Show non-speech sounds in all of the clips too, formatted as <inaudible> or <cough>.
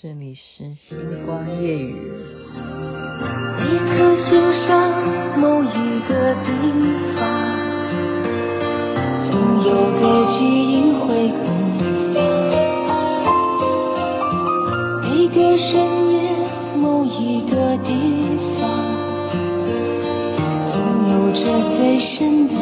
这里是星光夜雨。一颗心上某一个地方，总有个记忆回顾。每个深夜某一个地方，总有着最深的。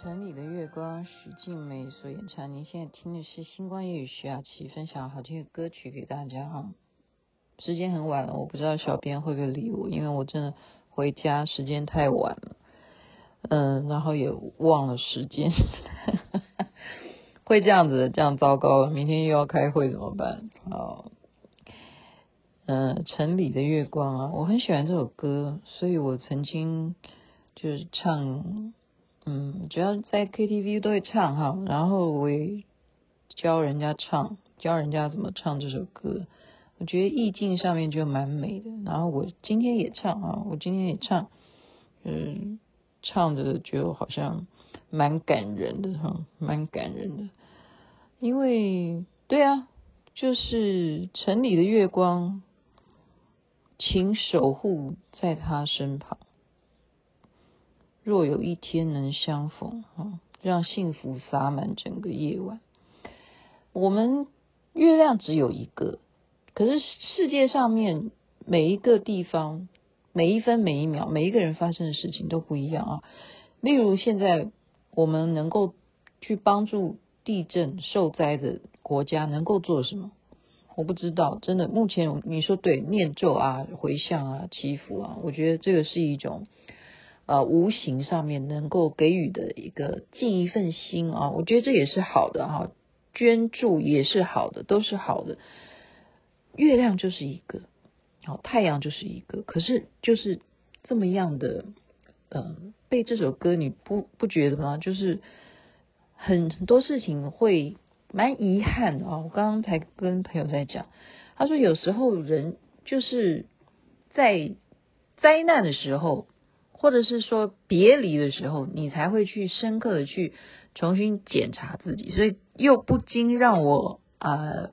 城里的月光，徐静美所演唱您现在听的是星光夜雨徐雅琪分享好听的歌曲给大家哈。时间很晚了，我不知道小编会不会理我，因为我真的回家时间太晚了，嗯，然后也忘了时间，<laughs> 会这样子，这样糟糕了，明天又要开会怎么办？好，嗯，城里的月光啊，我很喜欢这首歌，所以我曾经就是唱。嗯，只要在 KTV 都会唱哈，然后我也教人家唱，教人家怎么唱这首歌，我觉得意境上面就蛮美的。然后我今天也唱啊，我今天也唱，嗯，唱的就好像蛮感人的哈，蛮感人的。因为对啊，就是城里的月光，请守护在他身旁。若有一天能相逢，啊，让幸福洒满整个夜晚。我们月亮只有一个，可是世界上面每一个地方、每一分每一秒、每一个人发生的事情都不一样啊。例如现在我们能够去帮助地震受灾的国家，能够做什么？我不知道，真的。目前你说对，念咒啊、回向啊、祈福啊，我觉得这个是一种。呃，无形上面能够给予的一个尽一份心啊，我觉得这也是好的哈，捐助也是好的，都是好的。月亮就是一个，好，太阳就是一个，可是就是这么样的，呃，被这首歌你不不觉得吗？就是很很多事情会蛮遗憾的啊。我刚刚才跟朋友在讲，他说有时候人就是在灾难的时候。或者是说别离的时候，你才会去深刻的去重新检查自己，所以又不禁让我呃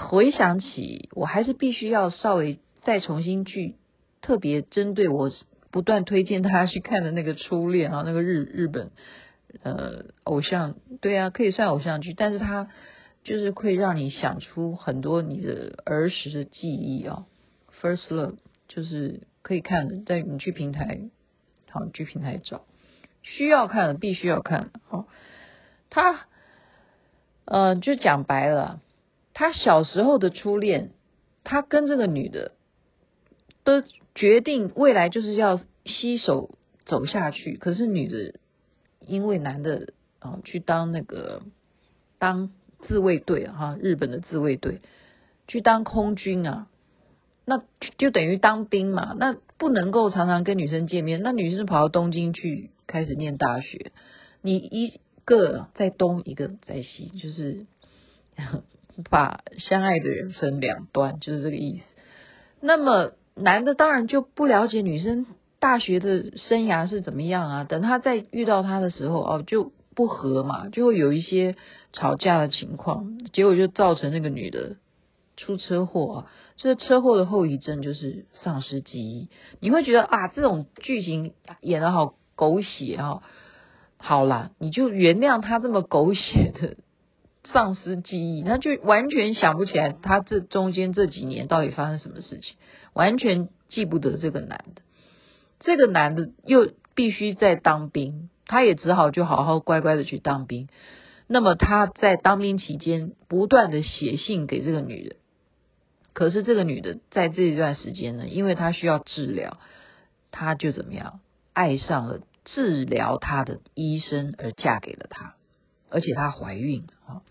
回想起，我还是必须要稍微再重新去特别针对我不断推荐大家去看的那个初恋啊，那个日日本呃偶像，对啊，可以算偶像剧，但是它就是会让你想出很多你的儿时的记忆啊，First Love 就是。可以看的，在你去平台，好，你去平台找，需要看的必须要看，好，他，呃，就讲白了，他小时候的初恋，他跟这个女的，都决定未来就是要携手走下去，可是女的因为男的啊去当那个当自卫队哈，日本的自卫队去当空军啊。那就等于当兵嘛，那不能够常常跟女生见面。那女生跑到东京去开始念大学，你一个在东，一个在西，就是 <laughs> 把相爱的人分两端，就是这个意思。那么男的当然就不了解女生大学的生涯是怎么样啊。等他再遇到她的时候，哦，就不合嘛，就会有一些吵架的情况，结果就造成那个女的出车祸啊，这个车祸的后遗症就是丧失记忆。你会觉得啊，这种剧情演的好狗血啊！好啦，你就原谅他这么狗血的丧失记忆，他就完全想不起来他这中间这几年到底发生什么事情，完全记不得这个男的。这个男的又必须在当兵，他也只好就好好乖乖的去当兵。那么他在当兵期间不断的写信给这个女人，可是这个女的在这一段时间呢，因为她需要治疗，她就怎么样爱上了。治疗她的医生而嫁给了他，而且她怀孕啊。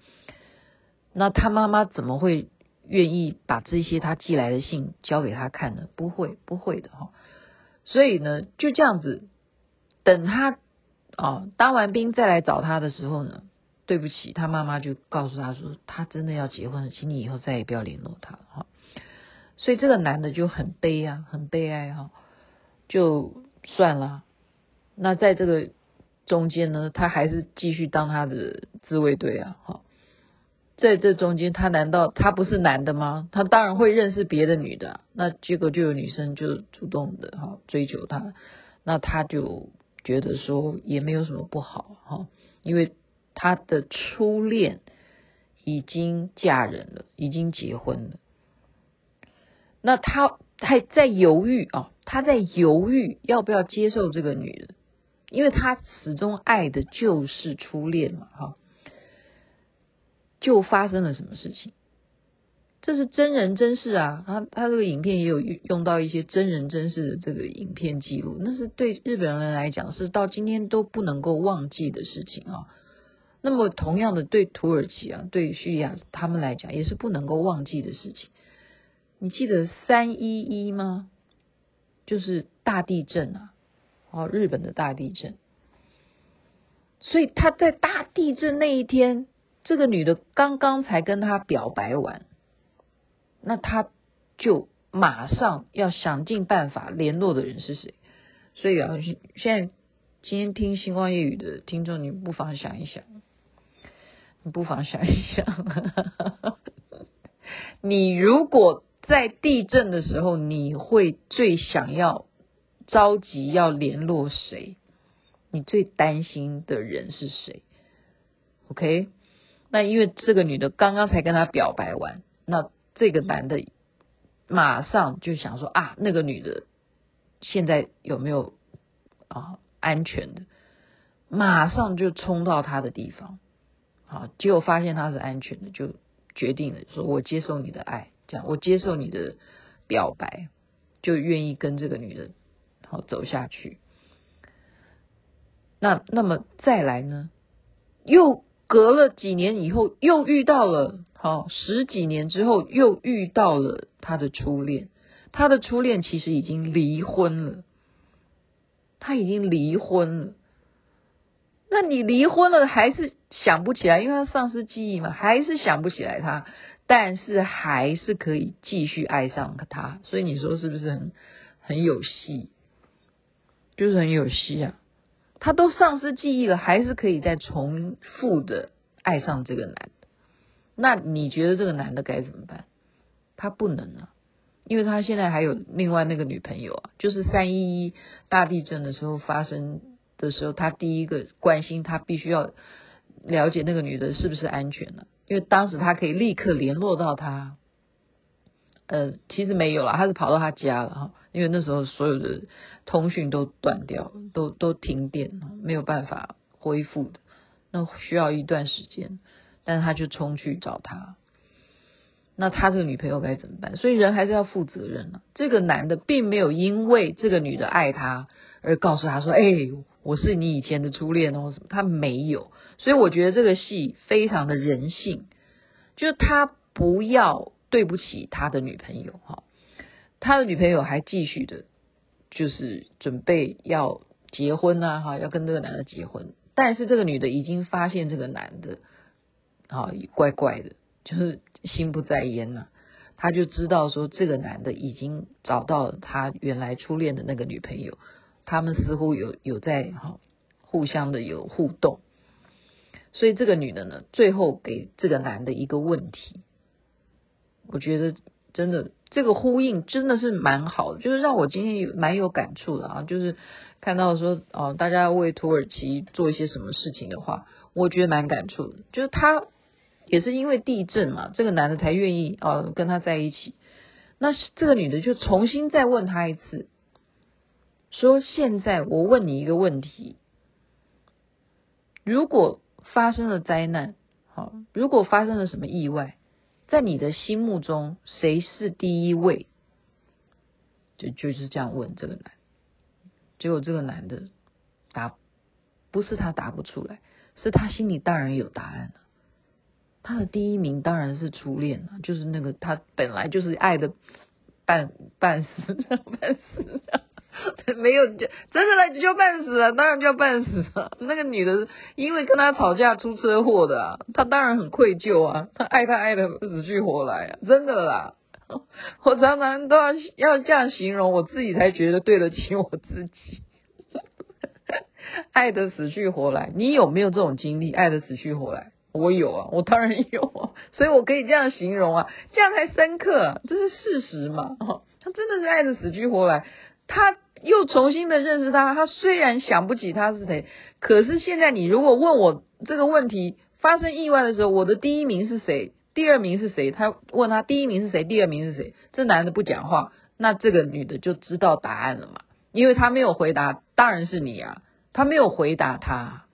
那她妈妈怎么会愿意把这些她寄来的信交给他看呢？不会，不会的哈。所以呢，就这样子，等他啊当完兵再来找他的时候呢，对不起，他妈妈就告诉他说，他真的要结婚了，请你以后再也不要联络他了哈。所以这个男的就很悲啊，很悲哀哈，就算了。那在这个中间呢，他还是继续当他的自卫队啊，哈，在这中间，他难道他不是男的吗？他当然会认识别的女的，那结果就有女生就主动的哈追求他，那他就觉得说也没有什么不好哈，因为他的初恋已经嫁人了，已经结婚了，那他还在犹豫啊，他在犹豫要不要接受这个女人。因为他始终爱的就是初恋嘛，哈，就发生了什么事情？这是真人真事啊，他他这个影片也有用到一些真人真事的这个影片记录，那是对日本人来讲是到今天都不能够忘记的事情啊。那么同样的，对土耳其啊，对叙利亚他们来讲也是不能够忘记的事情。你记得三一一吗？就是大地震啊。哦，日本的大地震，所以他在大地震那一天，这个女的刚刚才跟他表白完，那他就马上要想尽办法联络的人是谁？所以啊，现在今天听星光夜语的听众，你不妨想一想，你不妨想一想，<laughs> 你如果在地震的时候，你会最想要？着急要联络谁？你最担心的人是谁？OK？那因为这个女的刚刚才跟他表白完，那这个男的马上就想说啊，那个女的现在有没有啊安全的？马上就冲到他的地方，好，结果发现他是安全的，就决定了说我接受你的爱，这样我接受你的表白，就愿意跟这个女人。好走下去，那那么再来呢？又隔了几年以后，又遇到了，好十几年之后，又遇到了他的初恋。他的初恋其实已经离婚了，他已经离婚了。那你离婚了还是想不起来，因为他丧失记忆嘛，还是想不起来他，但是还是可以继续爱上他。所以你说是不是很很有戏？就是很有戏啊！他都丧失记忆了，还是可以再重复的爱上这个男的。那你觉得这个男的该怎么办？他不能啊，因为他现在还有另外那个女朋友啊。就是三一一大地震的时候发生的时候，他第一个关心，他必须要了解那个女的是不是安全了，因为当时他可以立刻联络到他。呃，其实没有啦，他是跑到他家了哈，因为那时候所有的通讯都断掉，都都停电，没有办法恢复的，那需要一段时间，但是他就冲去找他，那他这个女朋友该怎么办？所以人还是要负责任啊。这个男的并没有因为这个女的爱他而告诉他说：“哎，我是你以前的初恋哦。”？他没有，所以我觉得这个戏非常的人性，就是他不要。对不起，他的女朋友哈，他的女朋友还继续的，就是准备要结婚呐哈，要跟这个男的结婚，但是这个女的已经发现这个男的啊怪怪的，就是心不在焉了，他就知道说这个男的已经找到了他原来初恋的那个女朋友，他们似乎有有在哈互相的有互动，所以这个女的呢，最后给这个男的一个问题。我觉得真的这个呼应真的是蛮好的，就是让我今天有蛮有感触的啊，就是看到说哦，大家要为土耳其做一些什么事情的话，我觉得蛮感触的。就是他也是因为地震嘛，这个男的才愿意哦跟他在一起。那这个女的就重新再问他一次，说现在我问你一个问题，如果发生了灾难，好，如果发生了什么意外，在你的心目中谁是第一位？就就是这样问这个男，结果这个男的答，不是他答不出来，是他心里当然有答案了。他的第一名当然是初恋了，就是那个他本来就是爱的半半死，半死，<laughs> <laughs> 没有真的来就半死了，当然就要半死了。<laughs> 那个女的因为跟他吵架出车祸的啊，他当然很愧疚啊，他爱他爱的死去活来啊，真的啦。<laughs> 我常常都要要这样形容，我自己才觉得对得起我自己，爱的死去活来。你有没有这种经历？爱的死去活来？我有啊，我当然有啊，所以我可以这样形容啊，这样才深刻啊，这是事实嘛。他真的是爱的死去活来，他又重新的认识他。他虽然想不起他是谁，可是现在你如果问我这个问题，发生意外的时候，我的第一名是谁？第二名是谁？他问他第一名是谁？第二名是谁？这男的不讲话，那这个女的就知道答案了嘛，因为他没有回答，当然是你啊，他没有回答他。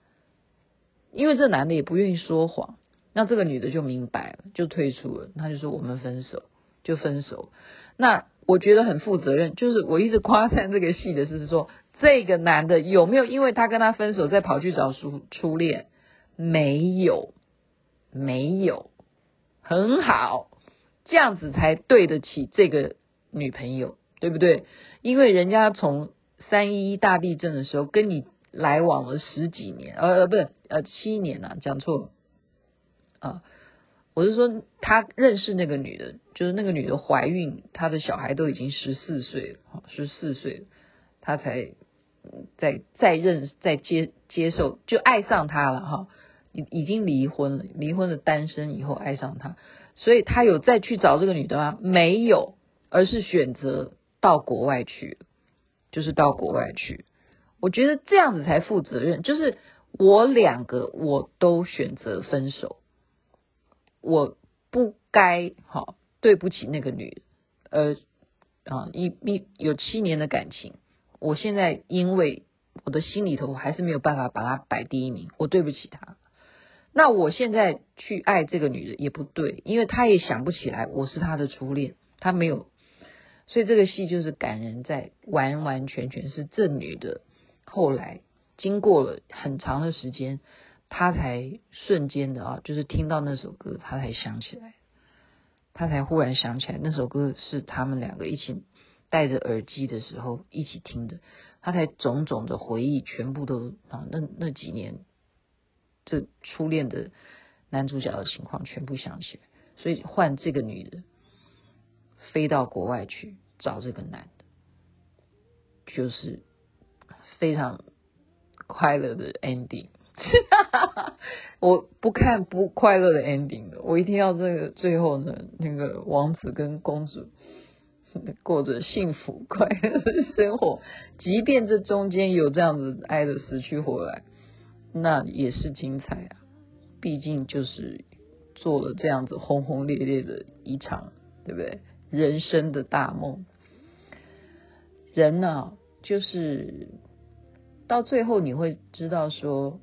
因为这男的也不愿意说谎，那这个女的就明白了，就退出了。他就说我们分手，就分手。那我觉得很负责任，就是我一直夸赞这个戏的是说，这个男的有没有因为他跟他分手再跑去找初初恋？没有，没有，很好，这样子才对得起这个女朋友，对不对？因为人家从三一一大地震的时候跟你。来往了十几年，呃呃，不是，呃，七年呐，讲错了啊！我是说，他认识那个女的，就是那个女的怀孕，她的小孩都已经十四岁了，十四岁她，才在再认再接接受，就爱上她了哈，已已经离婚了，离婚的单身以后爱上她，所以他有再去找这个女的吗？没有，而是选择到国外去，就是到国外去。我觉得这样子才负责任，就是我两个我都选择分手，我不该好对不起那个女的，呃啊一一有七年的感情，我现在因为我的心里头还是没有办法把她摆第一名，我对不起她。那我现在去爱这个女的也不对，因为她也想不起来我是她的初恋，她没有，所以这个戏就是感人在完完全全是这女的。后来经过了很长的时间，他才瞬间的啊，就是听到那首歌，他才想起来，他才忽然想起来那首歌是他们两个一起戴着耳机的时候一起听的，他才种种的回忆全部都啊，那那几年这初恋的男主角的情况全部想起来，所以换这个女的飞到国外去找这个男的，就是。非常快乐的 ending，哈哈哈我不看不快乐的 ending 的，我一定要这个最后呢，那个王子跟公主过着幸福快乐的生活，即便这中间有这样子爱的死去活来，那也是精彩啊！毕竟就是做了这样子轰轰烈烈的一场，对不对？人生的大梦，人呢、就是。到最后你会知道说，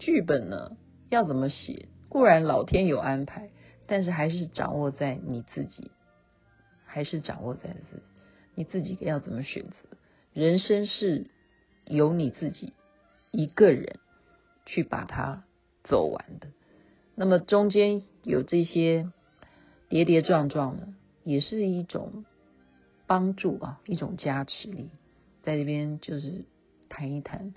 剧本呢要怎么写，固然老天有安排，但是还是掌握在你自己，还是掌握在自己，你自己要怎么选择。人生是由你自己一个人去把它走完的。那么中间有这些跌跌撞撞的，也是一种帮助啊，一种加持力，在这边就是。谈一谈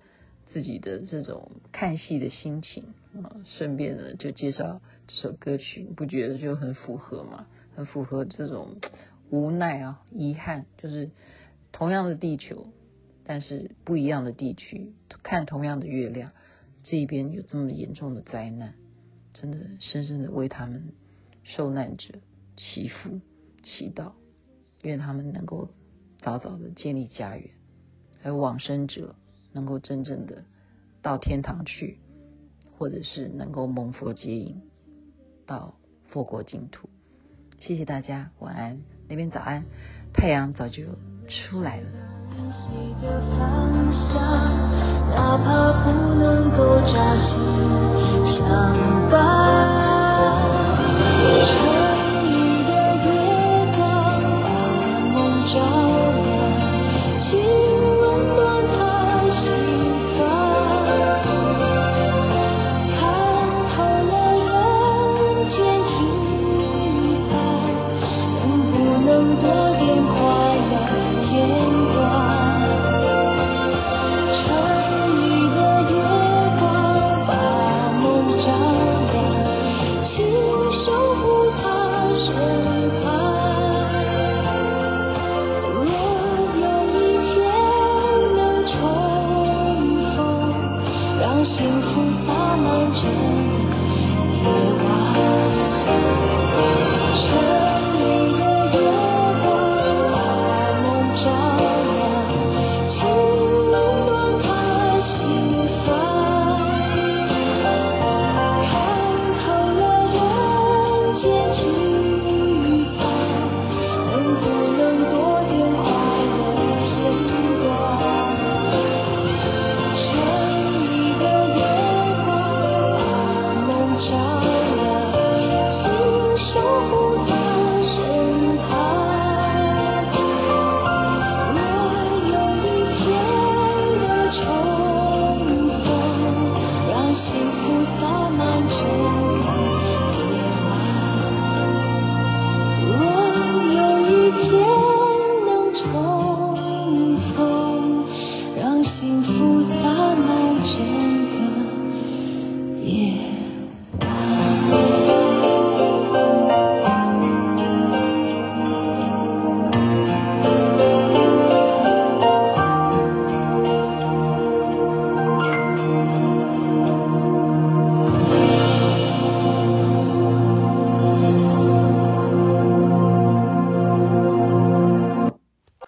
自己的这种看戏的心情啊，顺便呢就介绍这首歌曲，不觉得就很符合吗？很符合这种无奈啊、遗憾，就是同样的地球，但是不一样的地区，看同样的月亮，这一边有这么严重的灾难，真的深深的为他们受难者祈福。祈祷，愿他们能够早早的建立家园，还有往生者能够真正的到天堂去，或者是能够蒙佛接引到佛国净土。谢谢大家，晚安，那边早安，太阳早就出来了。